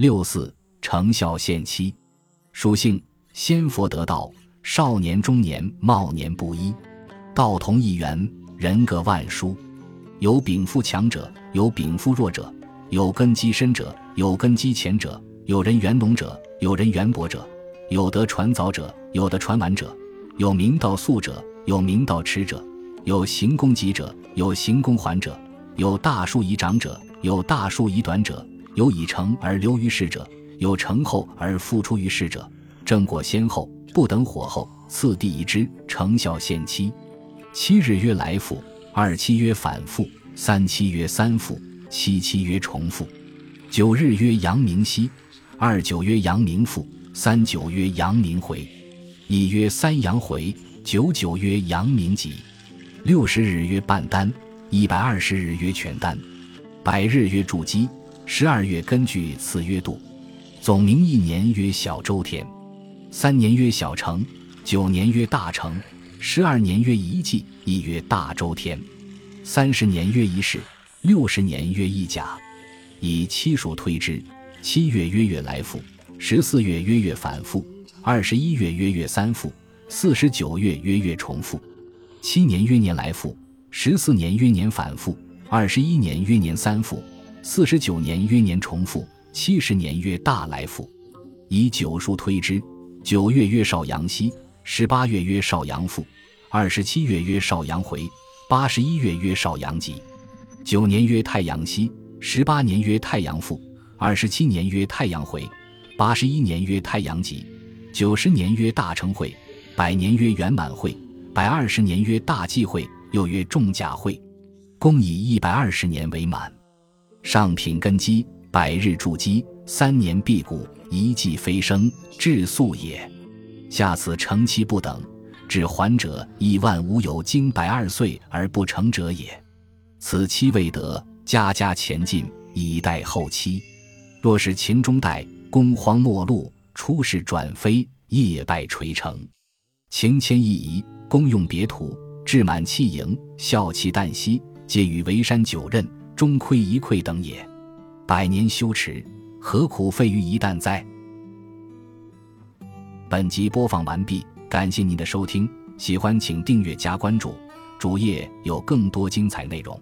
六四成孝献妻，属性先佛得道，少年中年茂年不一，道同一源，人各万殊。有禀赋强者，有禀赋弱者；有根基深者，有根基浅者；有人缘浓者，有人缘薄者；有得传早者，有的传晚者；有明道速者，有明道迟者；有行功急者，有行功缓者；有大树以长者，有大树以短者；有已成而留于世者，有成后而复出于世者。正果先后，不等火候，次第一之，成效限期。七日曰来复。二七曰反复，三七曰三复，七七曰重复。九日曰阳明息，二九曰阳明复，三九曰阳明回。一曰三阳回，九九曰阳明极。六十日曰半丹，一百二十日曰全丹。百日曰筑基，十二月根据次曰度。总名一年曰小周天，三年曰小成，九年曰大成。十二年约一季，亦曰大周天；三十年约一世，六十年约一甲。以七数推之，七月约月来复，十四月约月反复，二十一月约月三复，四十九月约月重复。七年约年来复，十四年约年反复，二十一年约年三复，四十九年约年重复，七十年约大来复。以九数推之，九月约少阳息。十八月曰少阳复，二十七月曰少阳回，八十一月曰少阳极。九年曰太阳息，十八年曰太阳复，二十七年曰太阳回，八十一年曰太阳极。九十年曰大成会，百年曰圆满会，百二十年曰大忌会，又曰重甲会。共以一百二十年为满。上品根基，百日筑基，三年辟谷，一季飞升，至素也。下此成期不等，至还者亦万无有经百二岁而不成者也。此期未得，家家前进以待后期。若是秦中代，公荒末路，出世转非，业败垂成。情迁一移，公用别土，志满气盈，孝气旦夕，皆与围山九仞，终亏一篑等也。百年修持，何苦费于一旦哉？本集播放完毕，感谢您的收听，喜欢请订阅加关注，主页有更多精彩内容。